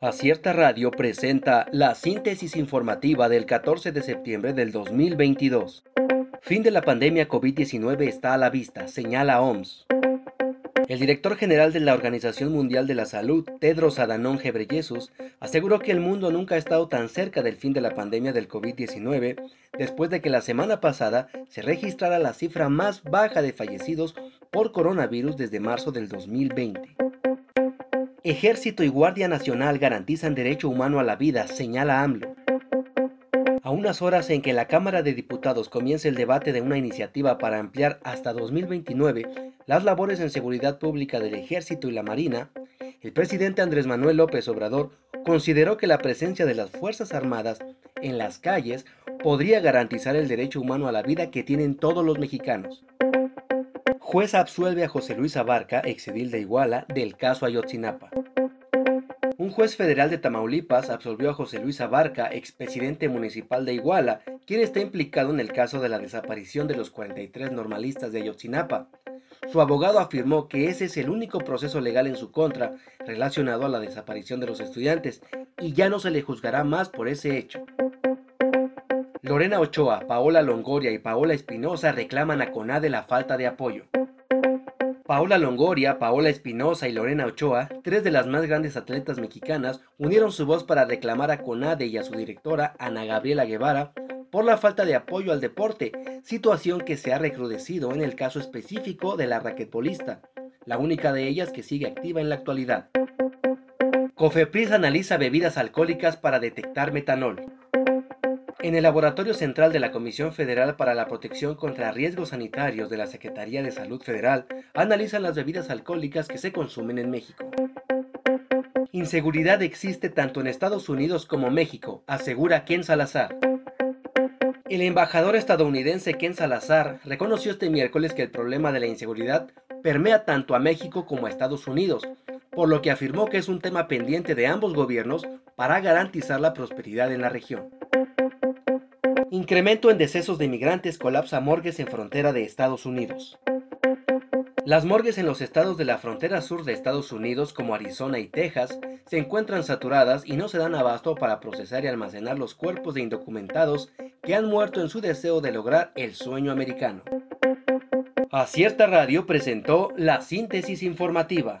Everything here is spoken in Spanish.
Acierta Radio presenta la síntesis informativa del 14 de septiembre del 2022. Fin de la pandemia COVID-19 está a la vista, señala OMS. El director general de la Organización Mundial de la Salud, Tedros Adhanom Ghebreyesus, aseguró que el mundo nunca ha estado tan cerca del fin de la pandemia del COVID-19 después de que la semana pasada se registrara la cifra más baja de fallecidos por coronavirus desde marzo del 2020. Ejército y Guardia Nacional garantizan derecho humano a la vida, señala AMLO. A unas horas en que la Cámara de Diputados comience el debate de una iniciativa para ampliar hasta 2029 las labores en seguridad pública del Ejército y la Marina, el presidente Andrés Manuel López Obrador consideró que la presencia de las Fuerzas Armadas en las calles podría garantizar el derecho humano a la vida que tienen todos los mexicanos. Juez absuelve a José Luis Abarca, exedil de Iguala, del caso Ayotzinapa. Un juez federal de Tamaulipas absolvió a José Luis Abarca, expresidente municipal de Iguala, quien está implicado en el caso de la desaparición de los 43 normalistas de Ayotzinapa. Su abogado afirmó que ese es el único proceso legal en su contra relacionado a la desaparición de los estudiantes y ya no se le juzgará más por ese hecho. Lorena Ochoa, Paola Longoria y Paola Espinosa reclaman a CONADE la falta de apoyo. Paola Longoria, Paola Espinosa y Lorena Ochoa, tres de las más grandes atletas mexicanas, unieron su voz para reclamar a CONADE y a su directora, Ana Gabriela Guevara, por la falta de apoyo al deporte, situación que se ha recrudecido en el caso específico de la raquetbolista, la única de ellas que sigue activa en la actualidad. Cofepris analiza bebidas alcohólicas para detectar metanol. En el Laboratorio Central de la Comisión Federal para la Protección contra Riesgos Sanitarios de la Secretaría de Salud Federal analizan las bebidas alcohólicas que se consumen en México. Inseguridad existe tanto en Estados Unidos como México, asegura Ken Salazar. El embajador estadounidense Ken Salazar reconoció este miércoles que el problema de la inseguridad permea tanto a México como a Estados Unidos, por lo que afirmó que es un tema pendiente de ambos gobiernos para garantizar la prosperidad en la región. Incremento en decesos de inmigrantes colapsa morgues en frontera de Estados Unidos. Las morgues en los estados de la frontera sur de Estados Unidos como Arizona y Texas se encuentran saturadas y no se dan abasto para procesar y almacenar los cuerpos de indocumentados que han muerto en su deseo de lograr el sueño americano. Acierta Radio presentó la síntesis informativa.